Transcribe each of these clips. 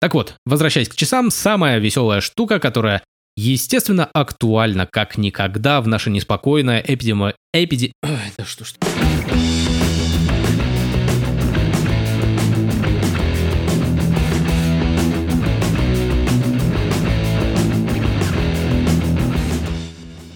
Так вот, возвращаясь к часам, самая веселая штука, которая естественно актуальна как никогда в наше неспокойное эпидемо... Эпиди... Ой, да что ж...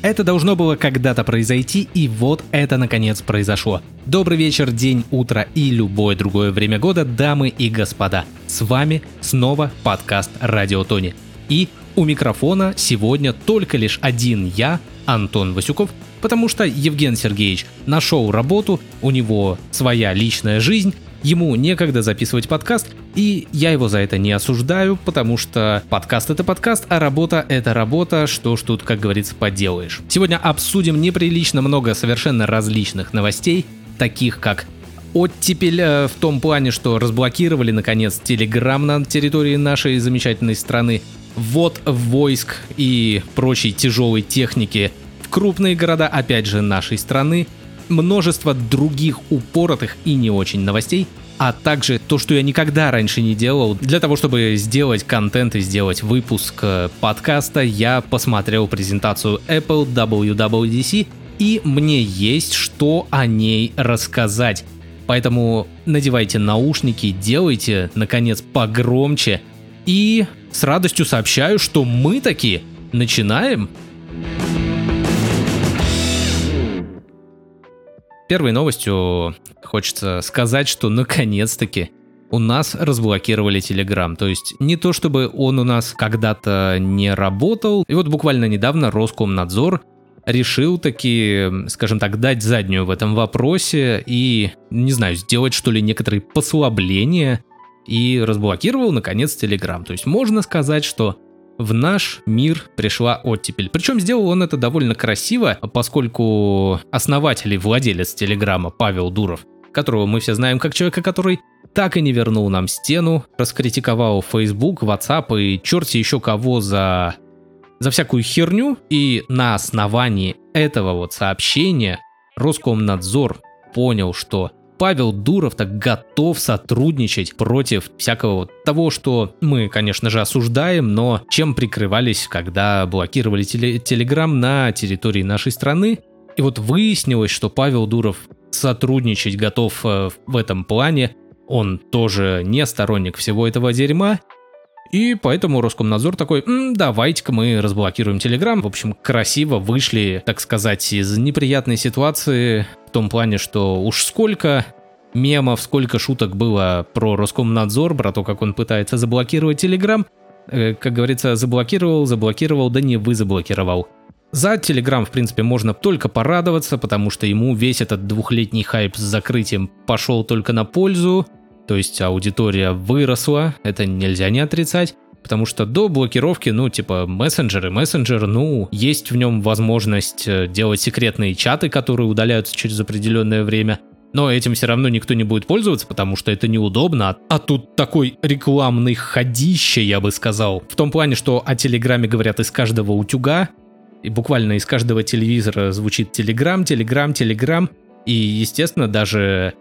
Это должно было когда-то произойти, и вот это наконец произошло. Добрый вечер, день, утро и любое другое время года, дамы и господа. С вами снова подкаст Радио Тони. И у микрофона сегодня только лишь один я, Антон Васюков, потому что Евген Сергеевич нашел работу, у него своя личная жизнь, ему некогда записывать подкаст, и я его за это не осуждаю, потому что подкаст это подкаст, а работа это работа, что ж тут, как говорится, поделаешь. Сегодня обсудим неприлично много совершенно различных новостей, таких как оттепель э, в том плане, что разблокировали наконец Телеграм на территории нашей замечательной страны, ввод войск и прочей тяжелой техники в крупные города, опять же, нашей страны, множество других упоротых и не очень новостей, а также то, что я никогда раньше не делал. Для того, чтобы сделать контент и сделать выпуск э, подкаста, я посмотрел презентацию Apple WWDC, и мне есть что о ней рассказать. Поэтому надевайте наушники, делайте, наконец, погромче. И с радостью сообщаю, что мы таки начинаем. Первой новостью хочется сказать, что наконец-таки у нас разблокировали Telegram. То есть не то, чтобы он у нас когда-то не работал. И вот буквально недавно Роскомнадзор решил таки, скажем так, дать заднюю в этом вопросе и, не знаю, сделать что ли некоторые послабления и разблокировал наконец Telegram. То есть можно сказать, что в наш мир пришла оттепель. Причем сделал он это довольно красиво, поскольку основатель и владелец Телеграма Павел Дуров, которого мы все знаем как человека, который так и не вернул нам стену, раскритиковал Facebook, WhatsApp и черти еще кого за, за всякую херню, и на основании этого вот сообщения Роскомнадзор понял, что Павел Дуров так готов сотрудничать против всякого того, что мы, конечно же, осуждаем, но чем прикрывались, когда блокировали теле- Телеграм на территории нашей страны. И вот выяснилось, что Павел Дуров сотрудничать готов э, в этом плане. Он тоже не сторонник всего этого дерьма. И поэтому Роскомнадзор такой, давайте-ка мы разблокируем Телеграм. В общем, красиво вышли, так сказать, из неприятной ситуации том плане, что уж сколько мемов, сколько шуток было про Роскомнадзор, про то, как он пытается заблокировать Телеграм. Э, как говорится, заблокировал, заблокировал, да не вы заблокировал. За Телеграм, в принципе, можно только порадоваться, потому что ему весь этот двухлетний хайп с закрытием пошел только на пользу, то есть аудитория выросла, это нельзя не отрицать. Потому что до блокировки, ну, типа, мессенджеры, мессенджер, ну, есть в нем возможность э, делать секретные чаты, которые удаляются через определенное время. Но этим все равно никто не будет пользоваться, потому что это неудобно. А тут такой рекламный ходище, я бы сказал. В том плане, что о Телеграме говорят из каждого утюга, и буквально из каждого телевизора звучит Телеграм, Телеграм, Телеграм. И, естественно, даже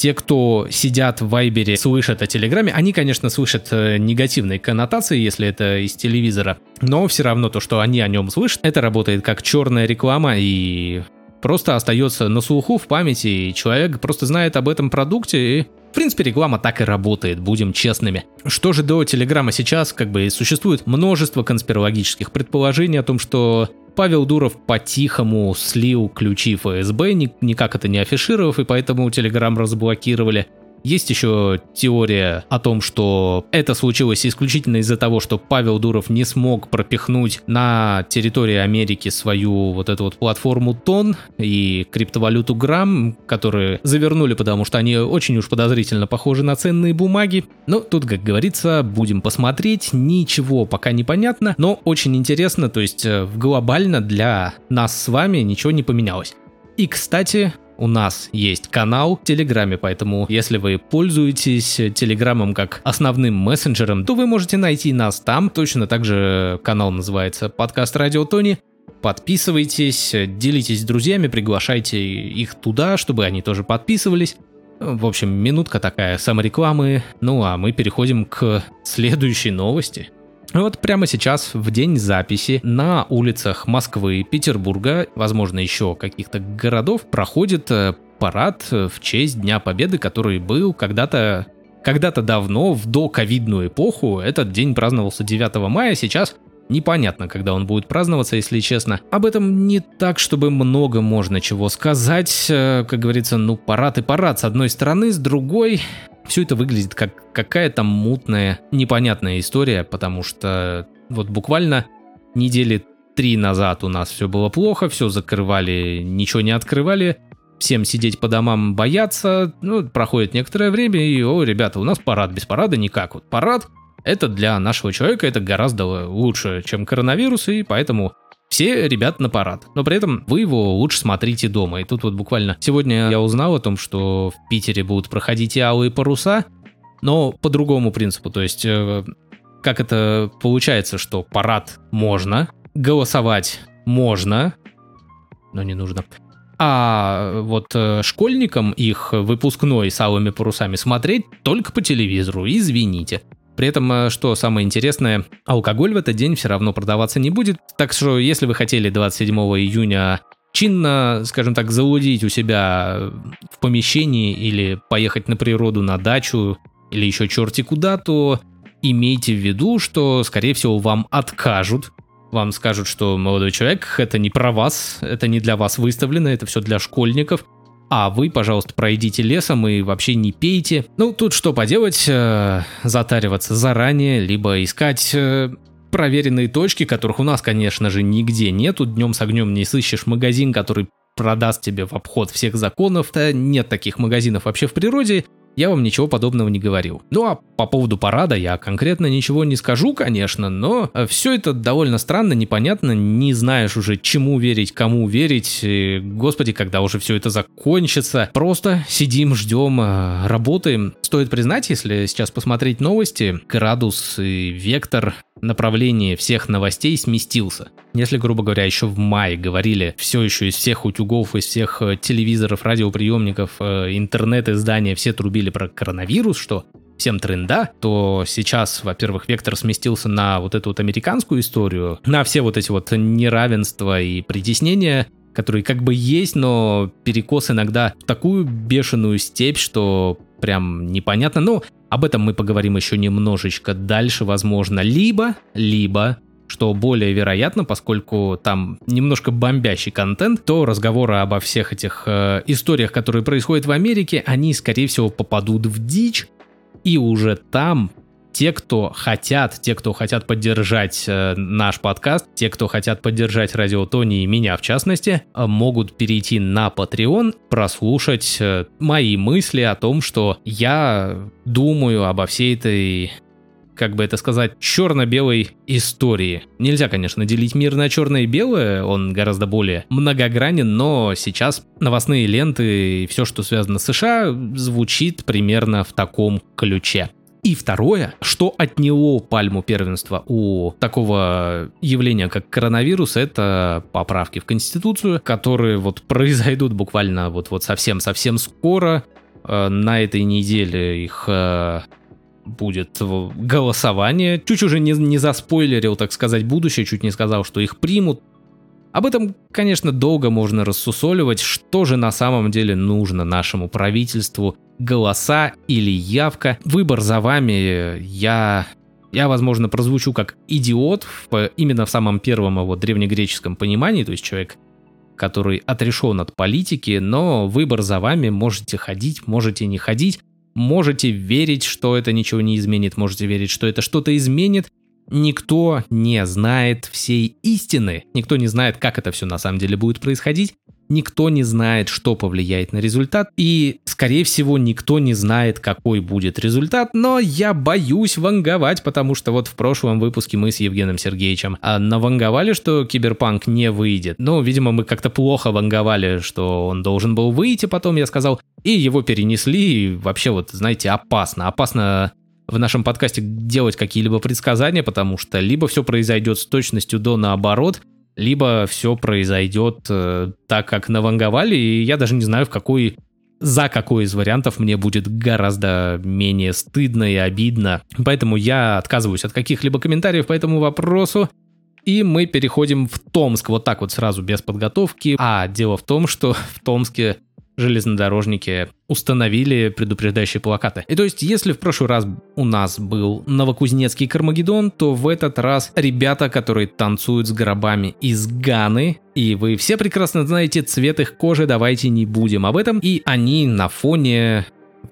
те, кто сидят в Вайбере, слышат о Телеграме, они, конечно, слышат э, негативные коннотации, если это из телевизора, но все равно то, что они о нем слышат, это работает как черная реклама и просто остается на слуху, в памяти, и человек просто знает об этом продукте, и в принципе, реклама так и работает, будем честными. Что же до Телеграма сейчас, как бы существует множество конспирологических предположений о том, что Павел Дуров по-тихому слил ключи ФСБ, никак это не афишировав, и поэтому Телеграм разблокировали. Есть еще теория о том, что это случилось исключительно из-за того, что Павел Дуров не смог пропихнуть на территории Америки свою вот эту вот платформу Тон и криптовалюту Грамм, которые завернули, потому что они очень уж подозрительно похожи на ценные бумаги. Но тут, как говорится, будем посмотреть, ничего пока не понятно, но очень интересно, то есть э, глобально для нас с вами ничего не поменялось. И, кстати, у нас есть канал в Телеграме, поэтому если вы пользуетесь Телеграмом как основным мессенджером, то вы можете найти нас там. Точно так же канал называется «Подкаст Радио Тони». Подписывайтесь, делитесь с друзьями, приглашайте их туда, чтобы они тоже подписывались. В общем, минутка такая саморекламы. Ну а мы переходим к следующей новости. Вот прямо сейчас, в день записи, на улицах Москвы, Петербурга, возможно, еще каких-то городов, проходит э, парад в честь Дня Победы, который был когда-то когда-то давно, в доковидную эпоху, этот день праздновался 9 мая, сейчас Непонятно, когда он будет праздноваться, если честно. Об этом не так, чтобы много можно чего сказать. Э, как говорится, ну парад и парад с одной стороны, с другой все это выглядит как какая-то мутная, непонятная история, потому что вот буквально недели три назад у нас все было плохо, все закрывали, ничего не открывали, всем сидеть по домам бояться, ну, проходит некоторое время, и, о, ребята, у нас парад, без парада никак. Вот парад, это для нашего человека это гораздо лучше, чем коронавирус, и поэтому все ребят на парад. Но при этом вы его лучше смотрите дома. И тут вот буквально сегодня я узнал о том, что в Питере будут проходить и алые паруса, но по другому принципу. То есть, э, как это получается, что парад можно, голосовать можно, но не нужно. А вот э, школьникам их выпускной с алыми парусами смотреть только по телевизору, извините. При этом, э, что самое интересное, алкоголь в этот день все равно продаваться не будет. Так что, если вы хотели 27 июня чинно, скажем так, заудить у себя в помещении или поехать на природу на дачу или еще черти куда, то имейте в виду, что, скорее всего, вам откажут. Вам скажут, что молодой человек, это не про вас, это не для вас выставлено, это все для школьников а вы, пожалуйста, пройдите лесом и вообще не пейте. Ну, тут что поделать, э, затариваться заранее, либо искать э, проверенные точки, которых у нас, конечно же, нигде нету. Днем с огнем не сыщешь магазин, который продаст тебе в обход всех законов. -то. Нет таких магазинов вообще в природе я вам ничего подобного не говорил. Ну а по поводу парада я конкретно ничего не скажу, конечно, но э, все это довольно странно, непонятно, не знаешь уже чему верить, кому верить. Господи, когда уже все это закончится. Просто сидим, ждем, э, работаем. Стоит признать, если сейчас посмотреть новости, градус и вектор направление всех новостей сместился. Если, грубо говоря, еще в мае говорили все еще из всех утюгов, из всех э, телевизоров, радиоприемников, э, интернет-издания, все трубили про коронавирус, что всем тренда, то сейчас, во-первых, вектор сместился на вот эту вот американскую историю, на все вот эти вот неравенства и притеснения, которые как бы есть, но перекос иногда в такую бешеную степь, что прям непонятно. Ну, об этом мы поговорим еще немножечко дальше, возможно. Либо, либо что более вероятно, поскольку там немножко бомбящий контент, то разговоры обо всех этих э, историях, которые происходят в Америке, они, скорее всего, попадут в дичь, и уже там те, кто хотят, те, кто хотят поддержать э, наш подкаст, те, кто хотят поддержать Радио Тони и меня в частности, э, могут перейти на Patreon, прослушать э, мои мысли о том, что я думаю обо всей этой как бы это сказать, черно-белой истории. Нельзя, конечно, делить мир на черное и белое, он гораздо более многогранен, но сейчас новостные ленты и все, что связано с США, звучит примерно в таком ключе. И второе, что отняло пальму первенства у такого явления, как коронавирус, это поправки в Конституцию, которые вот произойдут буквально вот-вот совсем-совсем скоро. Э, на этой неделе их э, будет голосование. Чуть уже не, не заспойлерил, так сказать, будущее, чуть не сказал, что их примут. Об этом, конечно, долго можно рассусоливать, что же на самом деле нужно нашему правительству, голоса или явка. Выбор за вами, я я, возможно, прозвучу как идиот в, именно в самом первом его древнегреческом понимании, то есть человек, который отрешен от политики, но выбор за вами, можете ходить, можете не ходить, можете верить, что это ничего не изменит, можете верить, что это что-то изменит, Никто не знает всей истины, никто не знает, как это все на самом деле будет происходить, никто не знает, что повлияет на результат, и, скорее всего, никто не знает, какой будет результат, но я боюсь ванговать, потому что вот в прошлом выпуске мы с Евгеном Сергеевичем а, наванговали, что Киберпанк не выйдет. Ну, видимо, мы как-то плохо ванговали, что он должен был выйти, потом я сказал, и его перенесли, и вообще вот, знаете, опасно. Опасно в нашем подкасте делать какие-либо предсказания, потому что либо все произойдет с точностью до наоборот, либо все произойдет э, так, как наванговали, и я даже не знаю, в какой за какой из вариантов мне будет гораздо менее стыдно и обидно. Поэтому я отказываюсь от каких-либо комментариев по этому вопросу. И мы переходим в Томск, вот так вот сразу, без подготовки. А дело в том, что в Томске железнодорожники установили предупреждающие плакаты. И то есть, если в прошлый раз у нас был Новокузнецкий Кармагеддон, то в этот раз ребята, которые танцуют с гробами из Ганы, и вы все прекрасно знаете цвет их кожи, давайте не будем об этом, и они на фоне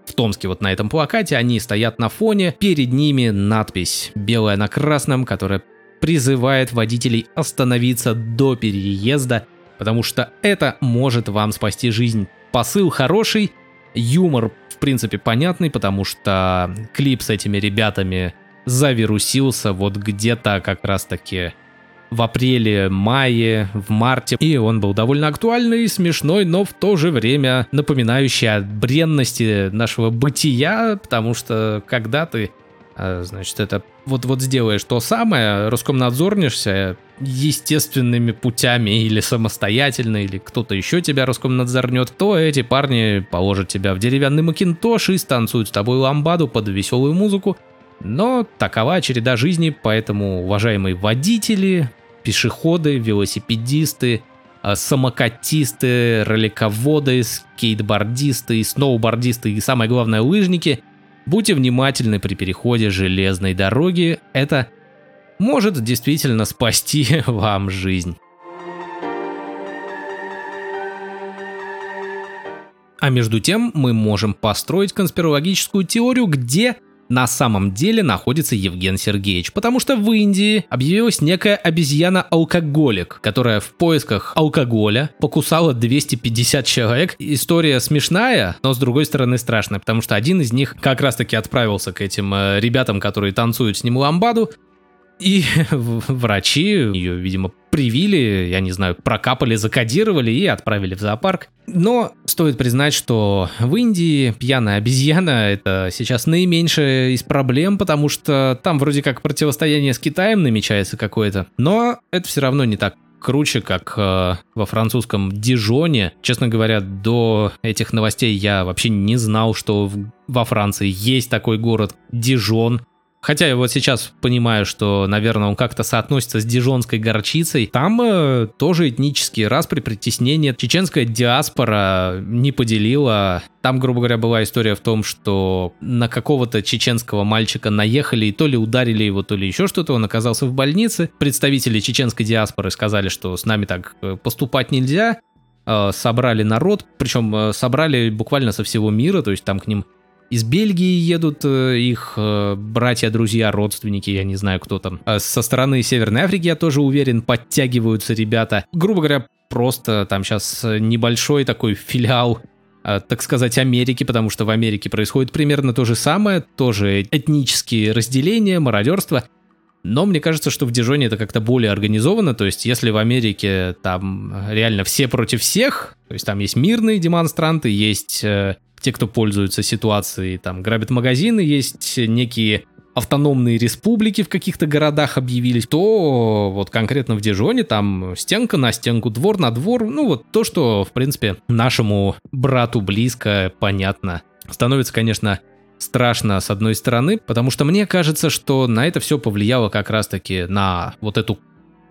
в Томске вот на этом плакате, они стоят на фоне, перед ними надпись белая на красном, которая призывает водителей остановиться до переезда, потому что это может вам спасти жизнь. Посыл хороший, юмор в принципе понятный, потому что клип с этими ребятами завирусился вот где-то как раз таки в апреле, мае, в марте. И он был довольно актуальный, смешной, но в то же время напоминающий о бренности нашего бытия, потому что когда ты а, значит, это вот, вот сделаешь то самое, Роскомнадзорнишься естественными путями или самостоятельно, или кто-то еще тебя Роскомнадзорнет, то эти парни положат тебя в деревянный макинтош и станцуют с тобой ламбаду под веселую музыку. Но такова череда жизни, поэтому, уважаемые водители, пешеходы, велосипедисты, а, самокатисты, ролиководы, скейтбордисты, сноубордисты и, самое главное, лыжники – Будьте внимательны при переходе железной дороги, это может действительно спасти вам жизнь. А между тем мы можем построить конспирологическую теорию, где на самом деле находится Евген Сергеевич, потому что в Индии объявилась некая обезьяна-алкоголик, которая в поисках алкоголя покусала 250 человек. История смешная, но с другой стороны страшная, потому что один из них как раз-таки отправился к этим э, ребятам, которые танцуют с ним ламбаду, и врачи ее, видимо, привили, я не знаю, прокапали, закодировали и отправили в зоопарк. Но стоит признать, что в Индии пьяная обезьяна это сейчас наименьшая из проблем, потому что там вроде как противостояние с Китаем намечается какое-то. Но это все равно не так круче, как э, во французском Дижоне. Честно говоря, до этих новостей я вообще не знал, что в, во Франции есть такой город Дижон. Хотя я вот сейчас понимаю, что, наверное, он как-то соотносится с дижонской горчицей. Там э, тоже этнические распри, притеснения. Чеченская диаспора не поделила. Там, грубо говоря, была история в том, что на какого-то чеченского мальчика наехали и то ли ударили его, то ли еще что-то. Он оказался в больнице. Представители чеченской диаспоры сказали, что с нами так э, поступать нельзя э, собрали народ, причем э, собрали буквально со всего мира, то есть там к ним из Бельгии едут э, их э, братья, друзья, родственники, я не знаю, кто там. А со стороны Северной Африки, я тоже уверен, подтягиваются ребята. Грубо говоря, просто там сейчас небольшой такой филиал э, так сказать, Америки, потому что в Америке происходит примерно то же самое, тоже этнические разделения, мародерство. Но мне кажется, что в Дижоне это как-то более организовано, то есть если в Америке там реально все против всех, то есть там есть мирные демонстранты, есть те, кто пользуются ситуацией, там, грабят магазины, есть некие автономные республики в каких-то городах объявились, то вот конкретно в Дижоне там стенка на стенку, двор на двор, ну вот то, что, в принципе, нашему брату близко, понятно. Становится, конечно, страшно с одной стороны, потому что мне кажется, что на это все повлияло как раз-таки на вот эту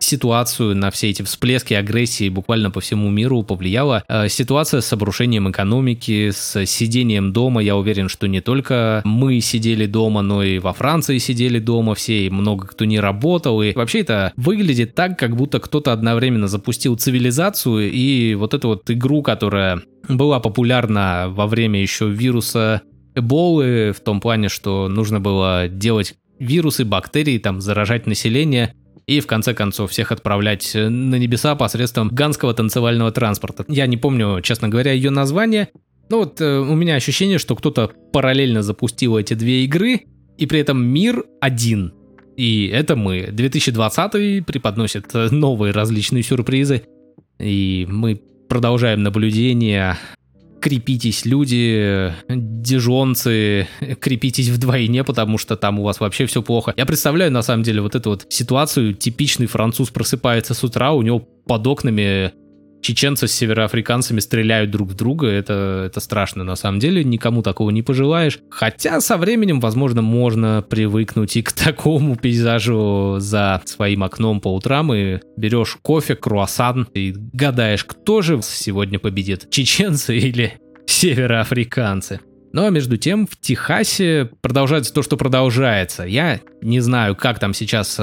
ситуацию, на все эти всплески агрессии буквально по всему миру повлияла э, ситуация с обрушением экономики, с сидением дома. Я уверен, что не только мы сидели дома, но и во Франции сидели дома все, и много кто не работал. И вообще это выглядит так, как будто кто-то одновременно запустил цивилизацию и вот эту вот игру, которая была популярна во время еще вируса Эболы, в том плане, что нужно было делать вирусы, бактерии, там, заражать население – и в конце концов всех отправлять э, на небеса посредством ганского танцевального транспорта. Я не помню, честно говоря, ее название, но вот э, у меня ощущение, что кто-то параллельно запустил эти две игры, и при этом мир один. И это мы. 2020 преподносит э, новые различные сюрпризы, и мы продолжаем наблюдение крепитесь, люди, дижонцы, крепитесь вдвойне, потому что там у вас вообще все плохо. Я представляю, на самом деле, вот эту вот ситуацию. Типичный француз просыпается с утра, у него под окнами чеченцы с североафриканцами стреляют друг в друга, это, это страшно на самом деле, никому такого не пожелаешь. Хотя со временем, возможно, можно привыкнуть и к такому пейзажу за своим окном по утрам, и берешь кофе, круассан, и гадаешь, кто же сегодня победит, чеченцы или североафриканцы. Ну а между тем в Техасе продолжается то, что продолжается. Я не знаю, как там сейчас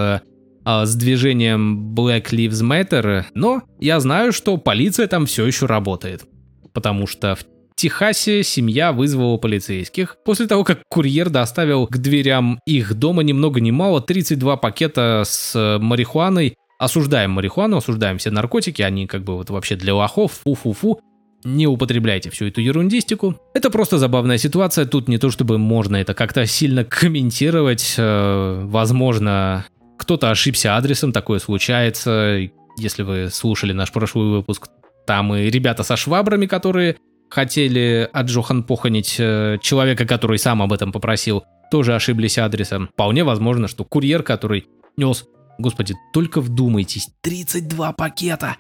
э, э, с движением Black Lives Matter, но я знаю, что полиция там все еще работает. Потому что в Техасе семья вызвала полицейских после того, как курьер доставил к дверям их дома ни много ни мало 32 пакета с марихуаной. Осуждаем марихуану, осуждаем все наркотики, они как бы вот вообще для лохов, фу-фу-фу не употребляйте всю эту ерундистику. Это просто забавная ситуация, тут не то чтобы можно это как-то сильно комментировать, э, возможно, кто-то ошибся адресом, такое случается. Если вы слушали наш прошлый выпуск, там и ребята со швабрами, которые хотели от Джохан поханить э, человека, который сам об этом попросил, тоже ошиблись адресом. Вполне возможно, что курьер, который нес, господи, только вдумайтесь, 32 пакета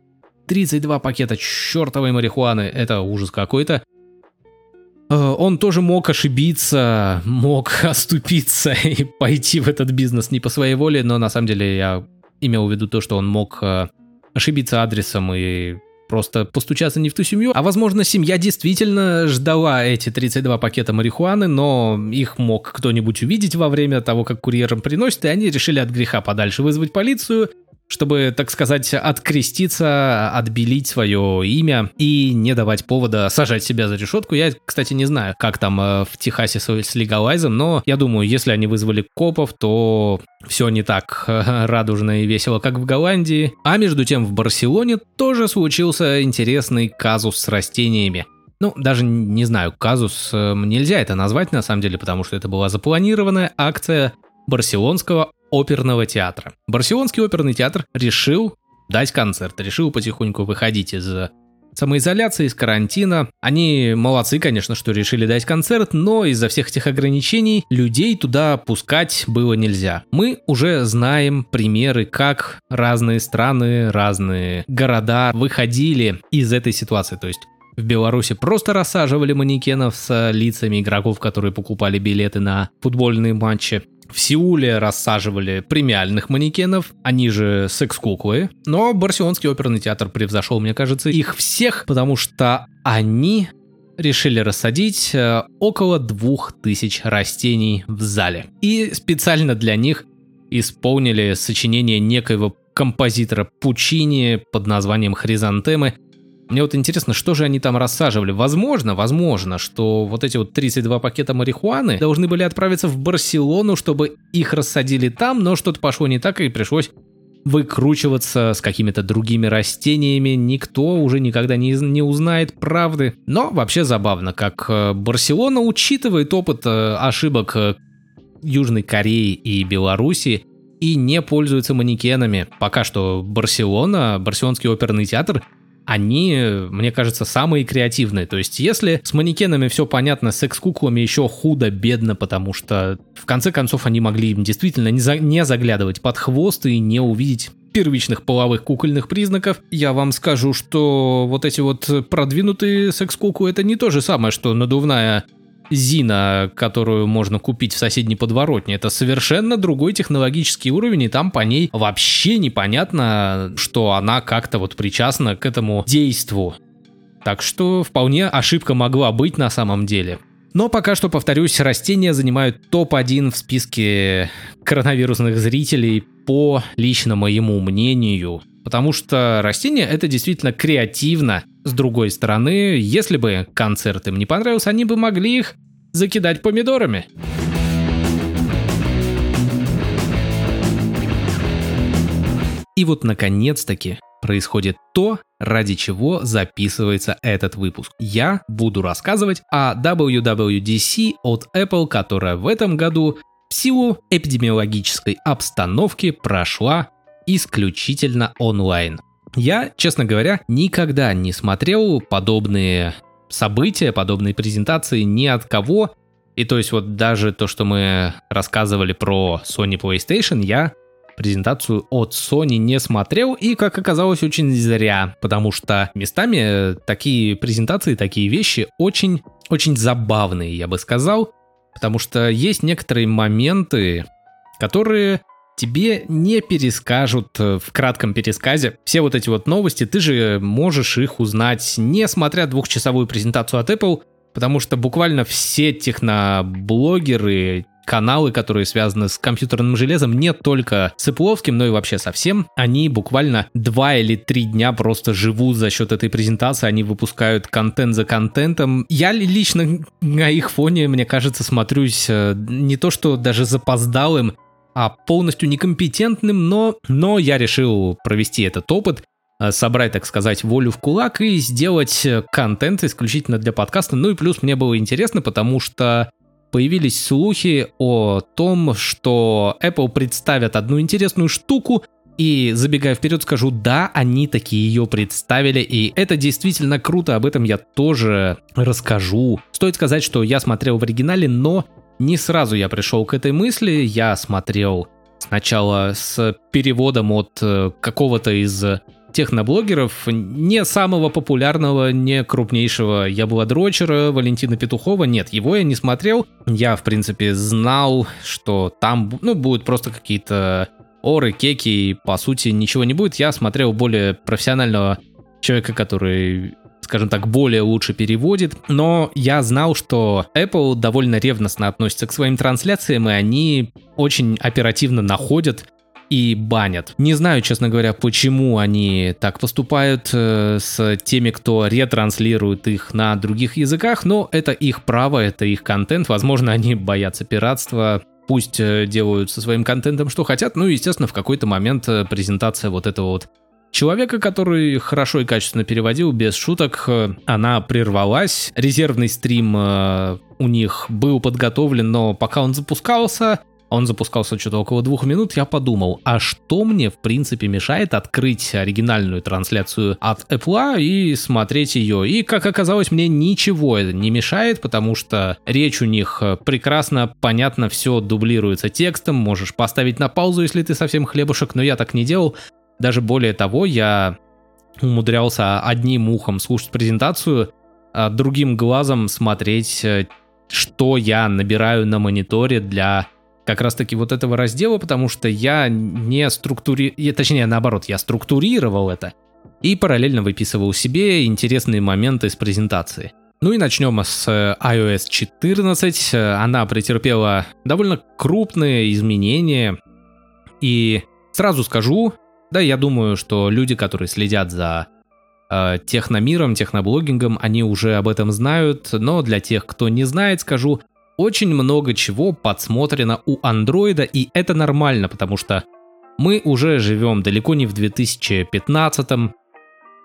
32 пакета чертовой марихуаны, это ужас какой-то. Э, он тоже мог ошибиться, мог оступиться и пойти в этот бизнес не по своей воле, но на самом деле я имел в виду то, что он мог э, ошибиться адресом и просто постучаться не в ту семью. А возможно, семья действительно ждала эти 32 пакета марихуаны, но их мог кто-нибудь увидеть во время того, как курьерам приносит, и они решили от греха подальше вызвать полицию чтобы, так сказать, откреститься, отбелить свое имя и не давать повода сажать себя за решетку. Я, кстати, не знаю, как там э, в Техасе с легалайзом, но я думаю, если они вызвали копов, то все не так э, радужно и весело, как в Голландии. А между тем в Барселоне тоже случился интересный казус с растениями. Ну, даже не знаю, казус, э, нельзя это назвать на самом деле, потому что это была запланированная акция барселонского оперного театра. Барселонский оперный театр решил дать концерт, решил потихоньку выходить из самоизоляции, из карантина. Они молодцы, конечно, что решили дать концерт, но из-за всех этих ограничений людей туда пускать было нельзя. Мы уже знаем примеры, как разные страны, разные города выходили из этой ситуации. То есть в Беларуси просто рассаживали манекенов с лицами игроков, которые покупали билеты на футбольные матчи. В Сеуле рассаживали премиальных манекенов, они же секс-куклы. Но Барселонский оперный театр превзошел, мне кажется, их всех, потому что они решили рассадить э, около двух тысяч растений в зале. И специально для них исполнили сочинение некоего композитора Пучини под названием «Хризантемы», мне вот интересно, что же они там рассаживали. Возможно, возможно, что вот эти вот 32 пакета марихуаны должны были отправиться в Барселону, чтобы их рассадили там, но что-то пошло не так и пришлось выкручиваться с какими-то другими растениями. Никто уже никогда не, не узнает правды. Но вообще забавно, как э, Барселона учитывает опыт э, ошибок э, Южной Кореи и Беларуси и не пользуется манекенами. Пока что Барселона, Барселонский оперный театр они, мне кажется, самые креативные. То есть, если с манекенами все понятно, с секс-куклами еще худо-бедно, потому что в конце концов они могли им действительно не, за, не заглядывать под хвост и не увидеть первичных половых кукольных признаков, я вам скажу, что вот эти вот продвинутые секс-куклы это не то же самое, что надувная Зина, которую можно купить в соседней подворотне, это совершенно другой технологический уровень, и там по ней вообще непонятно, что она как-то вот причастна к этому действу. Так что вполне ошибка могла быть на самом деле. Но пока что, повторюсь, растения занимают топ-1 в списке коронавирусных зрителей по лично моему мнению. Потому что растения это действительно креативно, с другой стороны, если бы концерт им не понравился, они бы могли их закидать помидорами. И вот наконец-таки происходит то, ради чего записывается этот выпуск. Я буду рассказывать о WWDC от Apple, которая в этом году в силу эпидемиологической обстановки прошла исключительно онлайн. Я, честно говоря, никогда не смотрел подобные события, подобные презентации ни от кого. И то есть вот даже то, что мы рассказывали про Sony PlayStation, я презентацию от Sony не смотрел, и, как оказалось, очень зря, потому что местами такие презентации, такие вещи очень, очень забавные, я бы сказал, потому что есть некоторые моменты, которые тебе не перескажут в кратком пересказе все вот эти вот новости, ты же можешь их узнать, не смотря двухчасовую презентацию от Apple, потому что буквально все техноблогеры, каналы, которые связаны с компьютерным железом, не только с Ипловским, но и вообще совсем. Они буквально два или три дня просто живут за счет этой презентации, они выпускают контент за контентом. Я лично на их фоне, мне кажется, смотрюсь э, не то что даже запоздалым, а полностью некомпетентным, но, но я решил провести этот опыт, э, собрать, так сказать, волю в кулак и сделать э, контент исключительно для подкаста. Ну и плюс мне было интересно, потому что появились слухи о том, что Apple представят одну интересную штуку, и забегая вперед, скажу, да, они такие ее представили, и это действительно круто, об этом я тоже расскажу. Стоит сказать, что я смотрел в оригинале, но не сразу я пришел к этой мысли, я смотрел сначала с переводом от э, какого-то из техноблогеров, не самого популярного, не крупнейшего яблодрочера Валентина Петухова, нет, его я не смотрел. Я, в принципе, знал, что там, ну, будут просто какие-то оры, кеки, и, по сути, ничего не будет. Я смотрел более профессионального человека, который скажем так, более лучше переводит. Но я знал, что Apple довольно ревностно относится к своим трансляциям, и они очень оперативно находят и банят. Не знаю, честно говоря, почему они так поступают э, с теми, кто ретранслирует их на других языках, но это их право, это их контент. Возможно, они боятся пиратства, пусть э, делают со своим контентом что хотят. Ну, естественно, в какой-то момент э, презентация вот этого вот человека, который хорошо и качественно переводил, без шуток, э, она прервалась. Резервный стрим э, у них был подготовлен, но пока он запускался, он запускался что-то около двух минут, я подумал, а что мне в принципе мешает открыть оригинальную трансляцию от Apple и смотреть ее? И как оказалось, мне ничего это не мешает, потому что речь у них прекрасно, понятно, все дублируется текстом, можешь поставить на паузу, если ты совсем хлебушек, но я так не делал. Даже более того, я умудрялся одним ухом слушать презентацию, а другим глазом смотреть, э, что я набираю на мониторе для как раз-таки вот этого раздела, потому что я не структурировал, точнее наоборот, я структурировал это и параллельно выписывал себе интересные моменты из презентации. Ну и начнем с э, iOS 14. Она претерпела довольно крупные изменения. И сразу скажу, да, я думаю, что люди, которые следят за э, техномиром, техноблогингом, они уже об этом знают, но для тех, кто не знает, скажу, очень много чего подсмотрено у андроида, и это нормально, потому что мы уже живем далеко не в 2015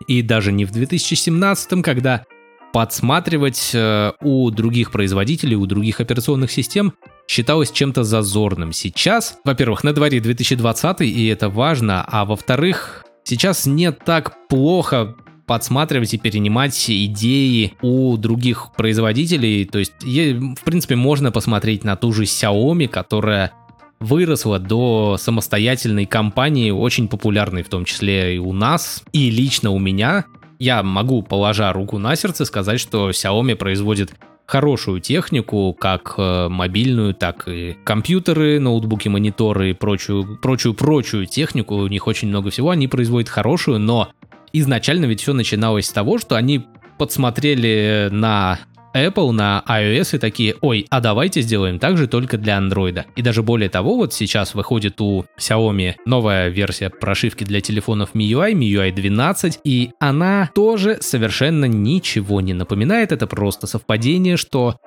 и даже не в 2017, когда подсматривать э, у других производителей, у других операционных систем считалось чем-то зазорным. Сейчас, во-первых, на дворе 2020, и это важно, а во-вторых, сейчас не так плохо подсматривать и перенимать идеи у других производителей. То есть, в принципе, можно посмотреть на ту же Xiaomi, которая выросла до самостоятельной компании, очень популярной в том числе и у нас, и лично у меня. Я могу, положа руку на сердце, сказать, что Xiaomi производит хорошую технику, как э, мобильную, так и компьютеры, ноутбуки, мониторы и прочую, прочую, прочую технику. У них очень много всего. Они производят хорошую, но изначально ведь все начиналось с того, что они подсмотрели на Apple, на iOS и такие, ой, а давайте сделаем так же только для Android. И даже более того, вот сейчас выходит у Xiaomi новая версия прошивки для телефонов MIUI, MIUI 12, и она тоже совершенно ничего не напоминает, это просто совпадение, что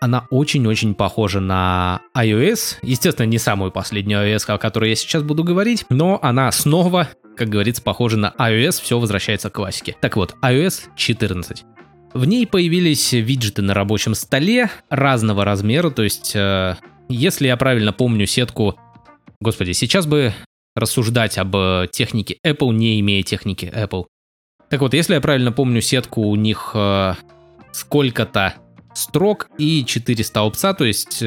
она очень-очень похожа на iOS. Естественно, не самую последнюю iOS, о которой я сейчас буду говорить, но она снова как говорится, похоже на iOS, все возвращается к классике. Так вот, iOS 14. В ней появились виджеты на рабочем столе разного размера, то есть, э, если я правильно помню сетку, господи, сейчас бы рассуждать об э, технике Apple, не имея техники Apple. Так вот, если я правильно помню сетку, у них э, сколько-то строк и 4 столбца, то есть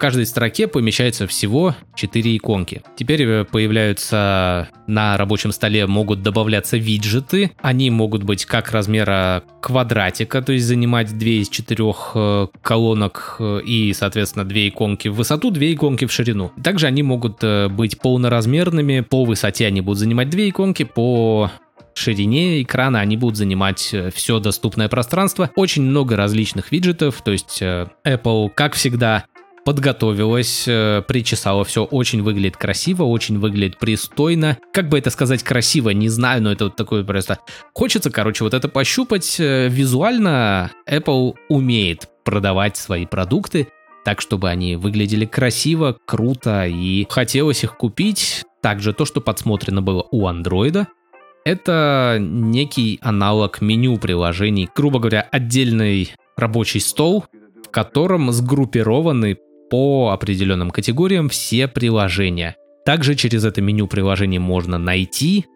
каждой строке помещается всего 4 иконки. Теперь э, появляются на рабочем столе могут добавляться виджеты. Они могут быть как размера квадратика, то есть занимать 2 из 4 э, колонок э, и, соответственно, 2 иконки в высоту, 2 иконки в ширину. Также они могут быть полноразмерными. По высоте они будут занимать 2 иконки, по ширине экрана они будут занимать все доступное пространство. Очень много различных виджетов, то есть Apple, как всегда, подготовилась, э, причесала все, очень выглядит красиво, очень выглядит пристойно. Как бы это сказать красиво, не знаю, но это вот такое просто... Хочется, короче, вот это пощупать. Э, визуально Apple умеет продавать свои продукты так, чтобы они выглядели красиво, круто, и хотелось их купить. Также то, что подсмотрено было у андроида, это некий аналог меню приложений, грубо говоря, отдельный рабочий стол, в котором сгруппированы по определенным категориям все приложения. Также через это меню приложений можно найти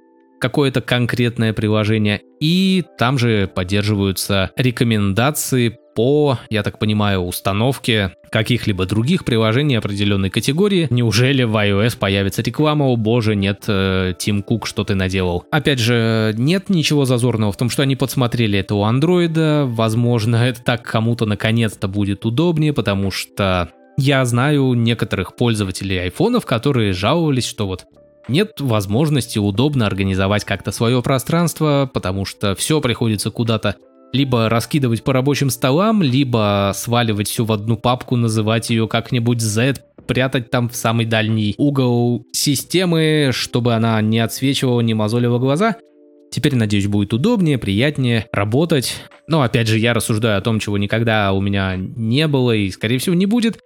какое-то конкретное приложение, и там же поддерживаются рекомендации по, я так понимаю, установке каких-либо других приложений определенной категории. Неужели в iOS появится реклама? О боже, нет, э, Тим Кук, что ты наделал? Опять же, нет ничего зазорного в том, что они подсмотрели это у андроида. Возможно, это так кому-то наконец-то будет удобнее, потому что я знаю некоторых пользователей айфонов, которые жаловались, что вот нет возможности удобно организовать как-то свое пространство, потому что все приходится куда-то либо раскидывать по рабочим столам, либо сваливать все в одну папку, называть ее как-нибудь Z, прятать там в самый дальний угол системы, чтобы она не отсвечивала, не мозолила глаза. Теперь, надеюсь, будет удобнее, приятнее работать. Но опять же, я рассуждаю о том, чего никогда у меня не было и, скорее всего, не будет.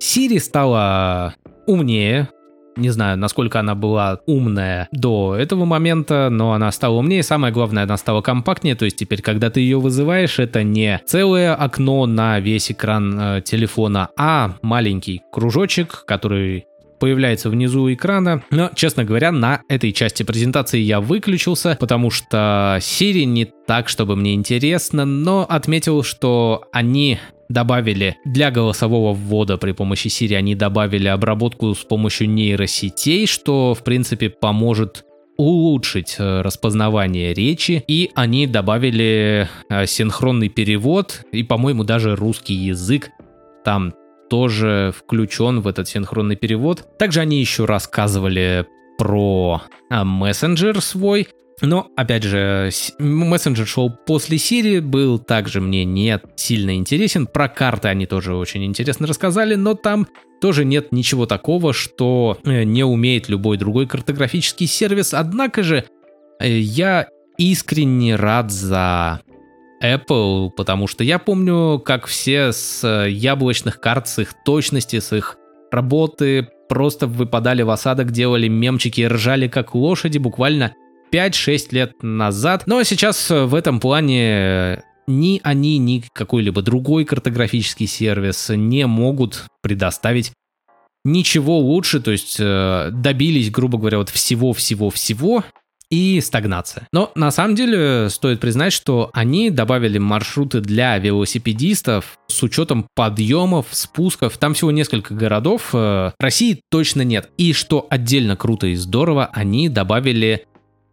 Siri стала умнее, не знаю, насколько она была умная до этого момента, но она стала умнее. Самое главное, она стала компактнее. То есть теперь, когда ты ее вызываешь, это не целое окно на весь экран э, телефона, а маленький кружочек, который появляется внизу экрана. Но, честно говоря, на этой части презентации я выключился, потому что Siri не так, чтобы мне интересно, но отметил, что они добавили для голосового ввода при помощи Siri, они добавили обработку с помощью нейросетей, что в принципе поможет улучшить э, распознавание речи, и они добавили э, синхронный перевод и, по-моему, даже русский язык там тоже включен в этот синхронный перевод. Также они еще рассказывали про а, мессенджер свой, но, опять же, мессенджер шел после Siri, был также мне не сильно интересен. Про карты они тоже очень интересно рассказали, но там тоже нет ничего такого, что э, не умеет любой другой картографический сервис. Однако же, э, я искренне рад за Apple, потому что я помню, как все с э, яблочных карт, с их точности, с их работы просто выпадали в осадок, делали мемчики и ржали как лошади буквально 5-6 лет назад. Но сейчас в этом плане ни они, ни какой-либо другой картографический сервис не могут предоставить ничего лучше, то есть э, добились, грубо говоря, вот всего-всего-всего и стагнация. Но на самом деле стоит признать, что они добавили маршруты для велосипедистов с учетом подъемов, спусков. Там всего несколько городов. Э, России точно нет. И что отдельно круто и здорово, они добавили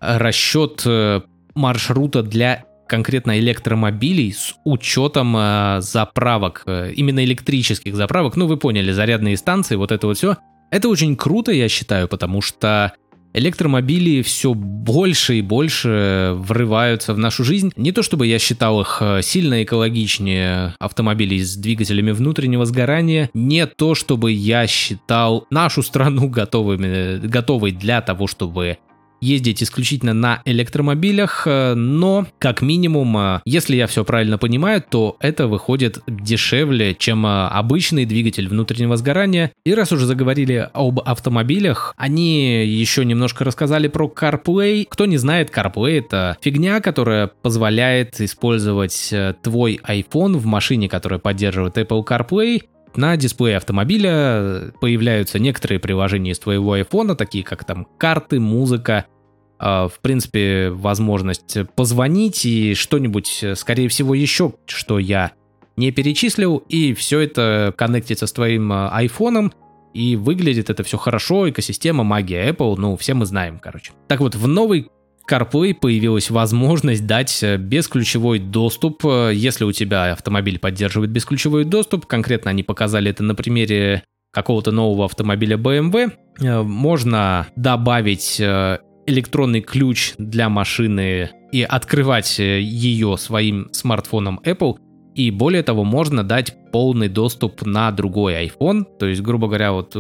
расчет э, маршрута для конкретно электромобилей с учетом э, заправок, э, именно электрических заправок. Ну, вы поняли, зарядные станции, вот это вот все. Это очень круто, я считаю, потому что электромобили все больше и больше врываются в нашу жизнь. Не то чтобы я считал их сильно экологичнее автомобилей с двигателями внутреннего сгорания, не то чтобы я считал нашу страну готовыми, готовой для того, чтобы ездить исключительно на электромобилях, э, но как минимум, э, если я все правильно понимаю, то это выходит дешевле, чем э, обычный двигатель внутреннего сгорания. И раз уже заговорили об автомобилях, они еще немножко рассказали про CarPlay. Кто не знает, CarPlay это фигня, которая позволяет использовать твой iPhone в машине, которая поддерживает Apple CarPlay, на дисплее автомобиля появляются некоторые приложения из твоего iPhone, такие как там карты, музыка, в принципе, возможность позвонить и что-нибудь, скорее всего, еще, что я не перечислил, и все это коннектится с твоим э, айфоном, и выглядит это все хорошо, экосистема, магия Apple, ну, все мы знаем, короче. Так вот, в новый CarPlay появилась возможность дать э, бесключевой доступ, э, если у тебя автомобиль поддерживает бесключевой доступ. Конкретно они показали это на примере какого-то нового автомобиля BMW. Э, можно добавить электронный ключ для машины и открывать ее своим смартфоном Apple. И более того, можно дать полный доступ на другой iPhone. То есть, грубо говоря, вот